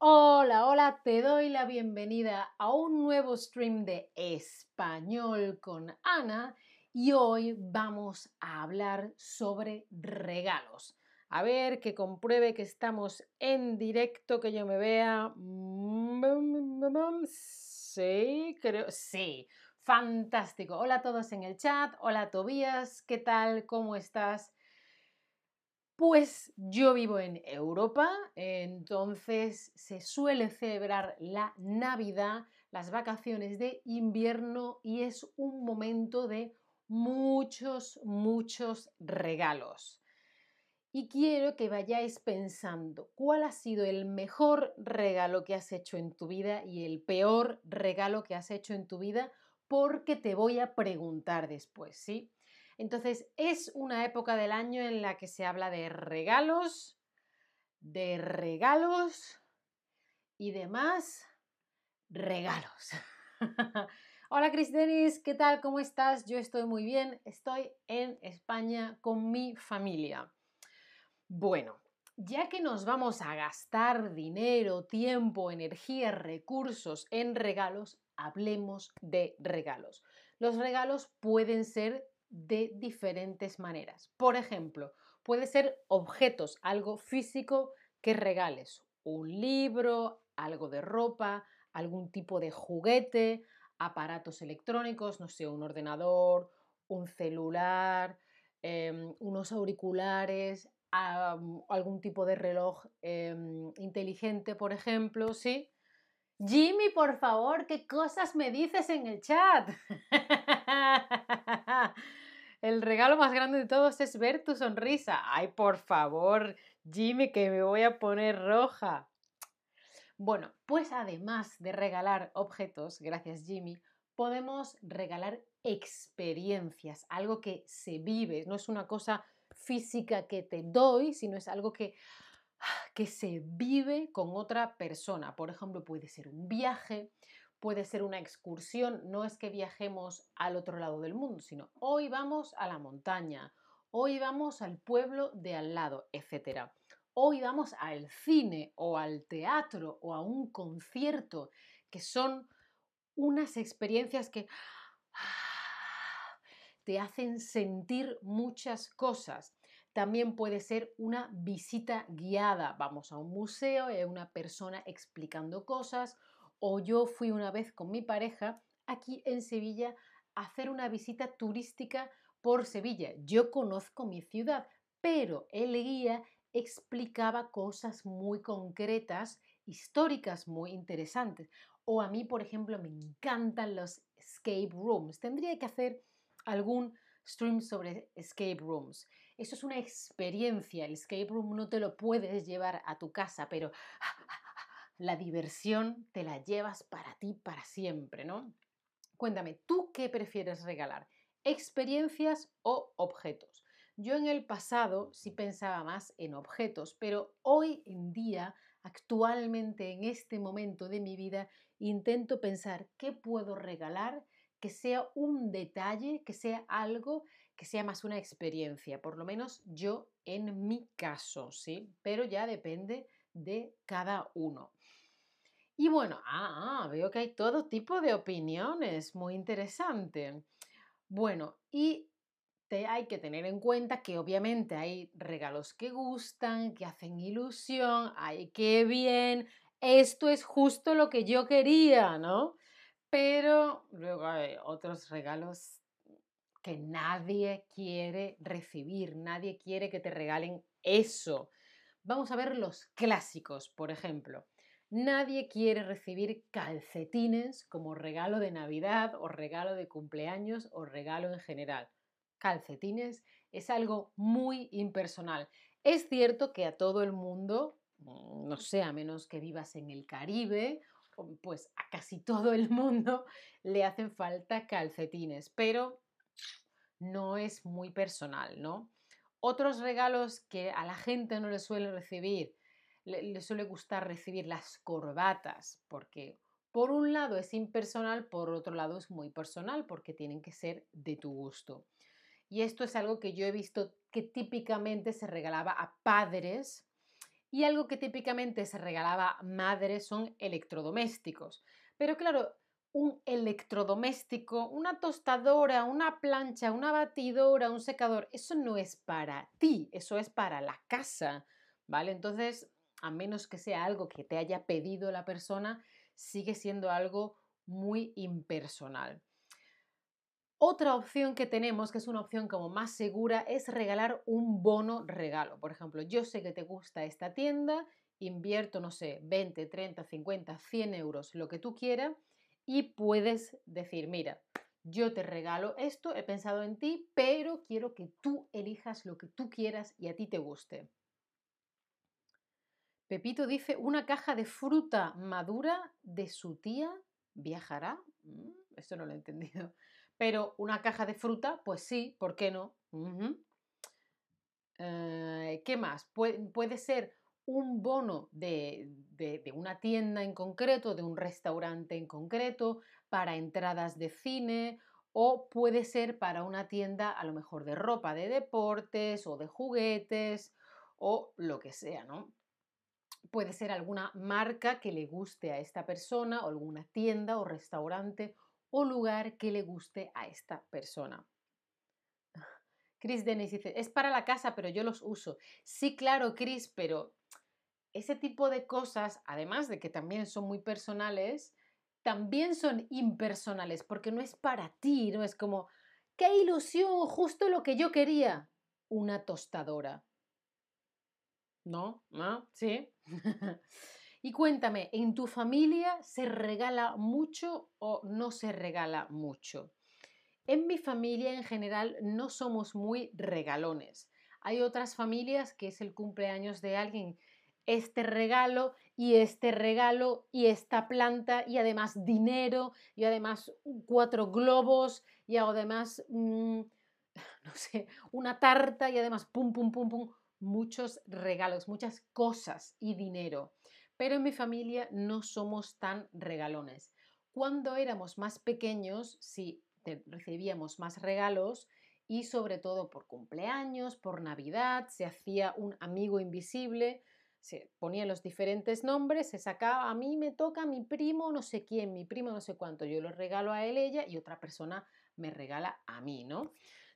Hola, hola, te doy la bienvenida a un nuevo stream de español con Ana y hoy vamos a hablar sobre regalos. A ver, que compruebe que estamos en directo, que yo me vea. Sí, creo, sí. Fantástico. Hola a todos en el chat. Hola Tobías, ¿qué tal? ¿Cómo estás? Pues yo vivo en Europa, entonces se suele celebrar la Navidad, las vacaciones de invierno y es un momento de muchos, muchos regalos. Y quiero que vayáis pensando cuál ha sido el mejor regalo que has hecho en tu vida y el peor regalo que has hecho en tu vida, porque te voy a preguntar después, ¿sí? Entonces, es una época del año en la que se habla de regalos, de regalos y demás regalos. Hola Cris Denis, ¿qué tal? ¿Cómo estás? Yo estoy muy bien, estoy en España con mi familia. Bueno, ya que nos vamos a gastar dinero, tiempo, energía, recursos en regalos, hablemos de regalos. Los regalos pueden ser de diferentes maneras. Por ejemplo, puede ser objetos, algo físico que regales, un libro, algo de ropa, algún tipo de juguete, aparatos electrónicos, no sé, un ordenador, un celular, em, unos auriculares, algún tipo de reloj em, inteligente, por ejemplo, ¿sí? Jimmy, por favor, ¿qué cosas me dices en el chat? El regalo más grande de todos es ver tu sonrisa. Ay, por favor, Jimmy, que me voy a poner roja. Bueno, pues además de regalar objetos, gracias Jimmy, podemos regalar experiencias, algo que se vive, no es una cosa física que te doy, sino es algo que, que se vive con otra persona. Por ejemplo, puede ser un viaje, puede ser una excursión, no es que viajemos al otro lado del mundo, sino hoy vamos a la montaña, hoy vamos al pueblo de al lado, etc. Hoy vamos al cine o al teatro o a un concierto, que son unas experiencias que te hacen sentir muchas cosas. También puede ser una visita guiada. Vamos a un museo y una persona explicando cosas o yo fui una vez con mi pareja aquí en Sevilla a hacer una visita turística por Sevilla. Yo conozco mi ciudad, pero el guía explicaba cosas muy concretas, históricas muy interesantes. O a mí, por ejemplo, me encantan los escape rooms. Tendría que hacer algún stream sobre escape rooms. Eso es una experiencia. El escape room no te lo puedes llevar a tu casa, pero la diversión te la llevas para ti para siempre, ¿no? Cuéntame, ¿tú qué prefieres regalar? ¿Experiencias o objetos? Yo en el pasado sí pensaba más en objetos, pero hoy en día, actualmente, en este momento de mi vida, intento pensar qué puedo regalar que sea un detalle, que sea algo que sea más una experiencia, por lo menos yo en mi caso, ¿sí? Pero ya depende de cada uno. Y bueno, ah, ah, veo que hay todo tipo de opiniones, muy interesante. Bueno, y te, hay que tener en cuenta que obviamente hay regalos que gustan, que hacen ilusión, ay, qué bien, esto es justo lo que yo quería, ¿no? Pero luego hay otros regalos que nadie quiere recibir, nadie quiere que te regalen eso. Vamos a ver los clásicos, por ejemplo. Nadie quiere recibir calcetines como regalo de Navidad o regalo de cumpleaños o regalo en general. Calcetines es algo muy impersonal. Es cierto que a todo el mundo, mm, no sé, a menos que vivas en el Caribe, pues a casi todo el mundo le hacen falta calcetines, pero no es muy personal, ¿no? Otros regalos que a la gente no le suele recibir, le, suele gustar recibir las corbatas, porque por un lado es impersonal, por otro lado es muy personal, porque tienen que ser de tu gusto. Y esto es algo que yo he visto que típicamente se regalaba a padres Y algo que típicamente se regalaba madre son electrodomésticos. Pero claro, un electrodoméstico, una tostadora, una plancha, una batidora, un secador, eso no es para ti, eso es para la casa, ¿vale? Entonces, a menos que sea algo que te haya pedido la persona, sigue siendo algo muy impersonal. Otra opción que tenemos, que es una opción como más segura, es regalar un bono regalo. Por ejemplo, yo sé que te gusta esta tienda, invierto, no sé, 20, 30, 50, 100 euros, lo que tú quieras, y puedes decir, mira, yo te regalo esto, he pensado en ti, pero quiero que tú elijas lo que tú quieras y a ti te guste. Pepito dice, una caja de fruta madura de su tía viajará. Mm, esto no lo he entendido. Pero una caja de fruta, pues sí, ¿por qué no? Eh, ¿Qué más? puede ser un bono de, de, una tienda en concreto, de un restaurante en concreto, para entradas de cine o puede ser para una tienda a lo mejor de ropa de deportes o de juguetes o lo que sea, ¿no? Puede ser alguna marca que le guste a esta persona o alguna tienda o restaurante o lugar que le guste a esta persona. Chris Dennis dice, es para la casa, pero yo los uso. Sí, claro, Chris, pero ese tipo de cosas, además de que también son muy personales, también son impersonales, porque no es para ti, no es como, qué ilusión, justo lo que yo quería, una tostadora. ¿No? ¿No? ¿Sí? y cuéntame, ¿en tu familia se regala mucho o no se regala mucho? En mi familia en general no somos muy regalones. Hay otras familias que es el cumpleaños de alguien este regalo y este regalo y esta planta y además dinero y además cuatro globos y además, mm, no sé, una tarta y además pum, pum, pum, pum, muchos regalos, muchas cosas y dinero. Pero en mi familia no somos tan regalones. Cuando éramos más pequeños, sí, recibíamos más regalos y sobre todo por cumpleaños, por Navidad, se hacía un amigo invisible se ponían los diferentes nombres, se sacaba, a mí me toca mi primo no sé quién, mi primo no sé cuánto, yo lo regalo a él, ella y otra persona me regala a mí, ¿no?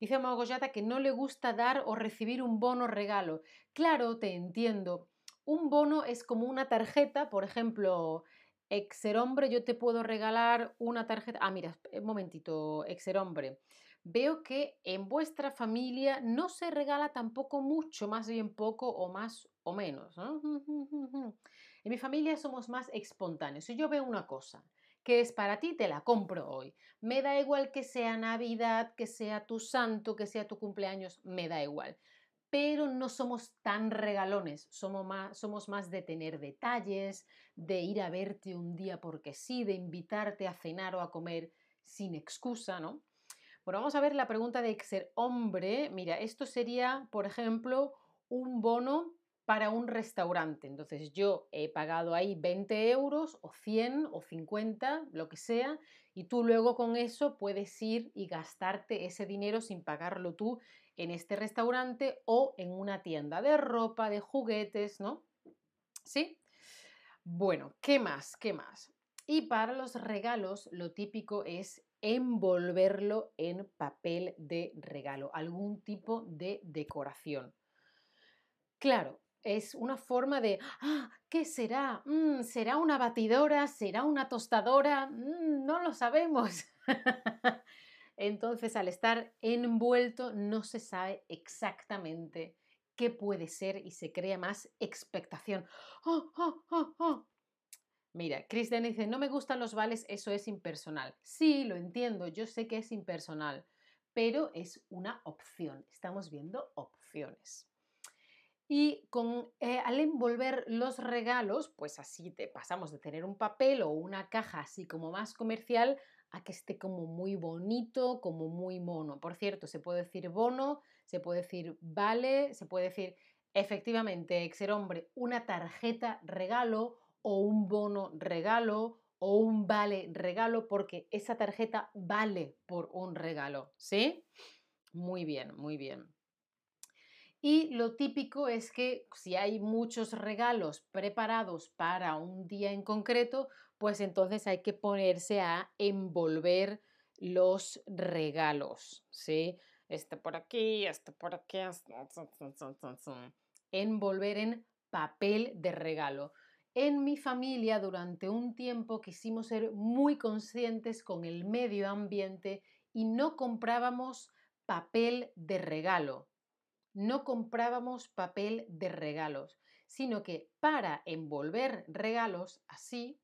Dice Magoyata que no le gusta dar o recibir un bono regalo. Claro, te entiendo. Un bono es como una tarjeta, por ejemplo, Exerhombre, yo te puedo regalar una tarjeta. Ah, mira, un momentito, Exerhombre veo que en vuestra familia no se regala tampoco mucho, más bien poco o más o menos. En mi familia somos más espontáneos. Si yo veo una cosa que es para ti, te la compro hoy. Me da igual que sea Navidad, que sea tu santo, que sea tu cumpleaños, me da igual. Pero no somos tan regalones, somos más, somos más de tener detalles, de ir a verte un día porque sí, de invitarte a cenar o a comer sin excusa, ¿no? Bueno, vamos a ver la pregunta de ser hombre. Mira, esto sería, por ejemplo, un bono para un restaurante. Entonces yo he pagado ahí 20 euros o 100 o 50, lo que sea, y tú luego con eso puedes ir y gastarte ese dinero sin pagarlo tú en este restaurante o en una tienda de ropa, de juguetes, ¿no? ¿Sí? Bueno, ¿qué más? ¿Qué más? Y para los regalos, lo típico es envolverlo en papel de regalo, algún tipo de decoración. Claro, es una forma de, ah, ¿qué será? Mm, ¿Será una batidora? ¿Será una tostadora? Mm, no lo sabemos. Entonces, al estar envuelto, no se sabe exactamente qué puede ser y se crea más expectación. ¡Oh, oh, oh, oh! Mira, Cristian dice, no me gustan los vales, eso es impersonal. Sí, lo entiendo, yo sé que es impersonal, pero es una opción. Estamos viendo opciones. Y eh, al envolver los regalos, pues así te pasamos de tener un papel o una caja así como más comercial a que esté como muy bonito, como muy mono. Por cierto, se puede decir bono, se puede decir vale, se puede decir efectivamente, ser hombre, una tarjeta regalo o un bono regalo o un vale regalo porque esa tarjeta vale por un regalo, ¿sí? Muy bien, muy bien. Y lo típico es que si hay muchos regalos preparados para un día en concreto, pues entonces hay que ponerse a envolver los regalos, ¿sí? Este por aquí, este por aquí, envolver en papel de regalo. En mi familia durante un tiempo quisimos ser muy conscientes con el medio ambiente y no comprábamos papel de regalo. No comprábamos papel de regalos, sino que para envolver regalos así,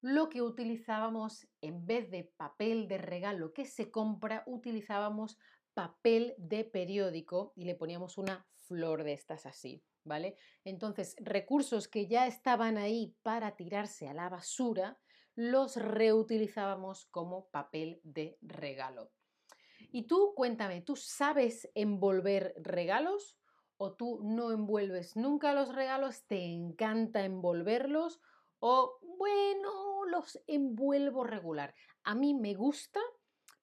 lo que utilizábamos en vez de papel de regalo que se compra, utilizábamos papel de periódico y le poníamos una flor de estas así, ¿vale? Entonces, recursos que ya estaban ahí para tirarse a la basura, los reutilizábamos como papel de regalo. Y tú, cuéntame, ¿tú sabes envolver regalos o tú no envuelves nunca los regalos? ¿Te encanta envolverlos? O bueno, los envuelvo regular. A mí me gusta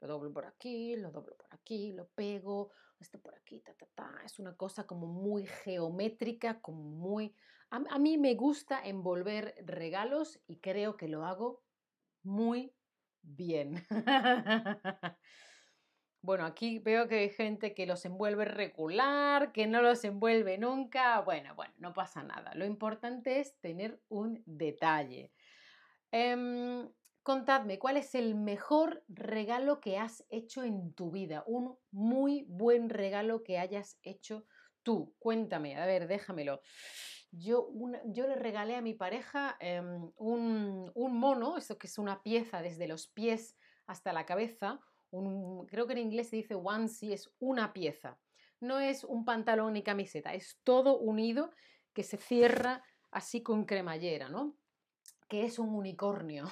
lo doblo por aquí, lo doblo por aquí, lo pego, esto por aquí, ta, ta, ta. Es una cosa como muy geométrica, como muy... A, a mí me gusta envolver regalos y creo que lo hago muy bien. Bueno, aquí veo que hay gente que los envuelve regular, que no los envuelve nunca. Bueno, bueno, no pasa nada. Lo importante es tener un detalle. Eh, Contadme, ¿cuál es el mejor regalo que has hecho en tu vida? Un muy buen regalo que hayas hecho tú. Cuéntame, a ver, déjamelo. Yo, yo le regalé a mi pareja em, un, mono, esto que es una pieza desde los pies hasta la cabeza. Creo que en inglés se dice onesie, es una pieza. No es un pantalón ni camiseta, es todo unido que se cierra así con cremallera, ¿no? que es un unicornio.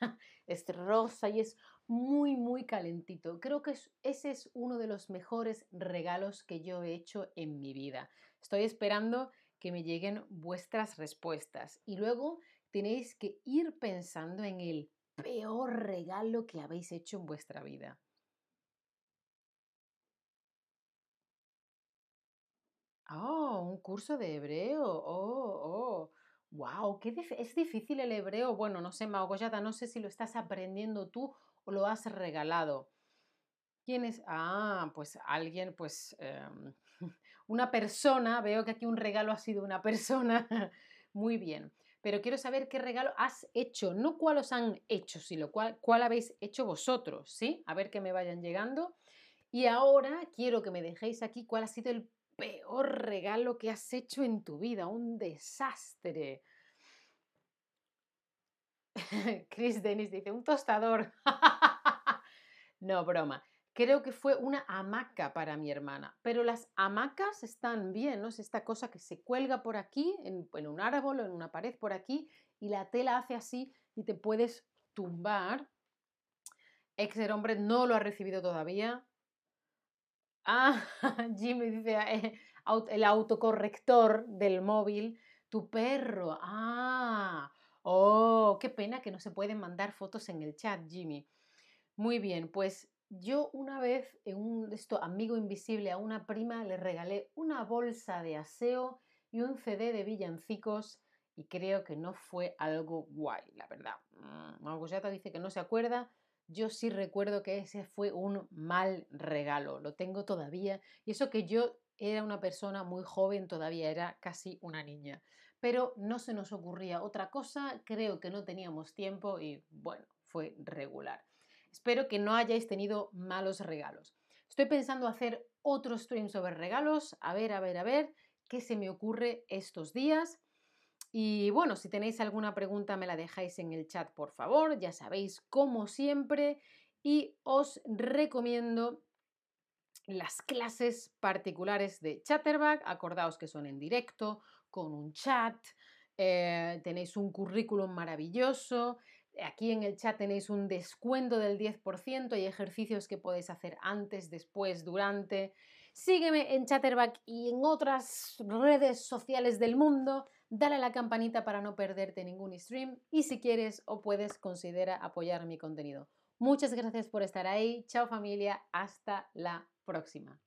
es rosa y es muy, muy calentito. Creo que ese es uno de los mejores regalos que yo he hecho en mi vida. Estoy esperando que me lleguen vuestras respuestas y luego tenéis que ir pensando en el peor regalo que habéis hecho en vuestra vida. Oh, un curso de hebreo. Oh, oh. Wow, qué es difícil el hebreo. Bueno, no sé, Magoyata, no sé si lo estás aprendiendo tú o lo has regalado. ¿Quién es? Ah, pues alguien, pues em, una persona. Veo que aquí un regalo ha sido una persona. Muy bien. Pero quiero saber qué regalo has hecho, no cuál os han hecho, sino cuál, cuál habéis hecho vosotros, ¿sí? A ver que me vayan llegando. Y ahora quiero que me dejéis aquí cuál ha sido el peor regalo que has hecho en tu vida, un desastre. Chris Dennis dice, un tostador. no, broma. Creo que fue una hamaca para mi hermana, pero las hamacas están bien, ¿no? Es esta cosa que se cuelga por aquí, en, un árbol o en una pared por aquí, y la tela hace así y te puedes tumbar. Exer hombre no lo ha recibido todavía. Ah, Jimmy dice, eh, el autocorrector del móvil, tu perro. Ah, oh, qué pena que no se pueden mandar fotos en el chat, Jimmy. Muy bien, pues yo una vez en un esto amigo invisible a una prima le regalé una bolsa de aseo y un CD de villancicos y creo que no fue algo guay, la verdad. Margosata mm, dice que no se acuerda, yo sí recuerdo que ese fue un mal regalo, lo tengo todavía. Y eso que yo era una persona muy joven, todavía era casi una niña. Pero no se nos ocurría otra cosa, creo que no teníamos tiempo y bueno, fue regular. Espero que no hayáis tenido malos regalos. Estoy pensando hacer otro stream sobre regalos, a ver, a ver, a ver qué se me ocurre estos días. Y bueno, si tenéis alguna pregunta me la dejáis en el chat, por favor, ya sabéis, como siempre, y os recomiendo las clases particulares de Chatterback, acordaos que son en directo, con un chat, eh, tenéis un currículum maravilloso, aquí en el chat tenéis un descuento del 10% y ejercicios que podéis hacer antes, después, durante. Sígueme en Chatterback y en otras redes sociales del mundo dale a la campanita para no perderte ningún stream y si quieres o puedes considera apoyar mi contenido. Muchas gracias por estar ahí. Chao familia. Hasta la próxima.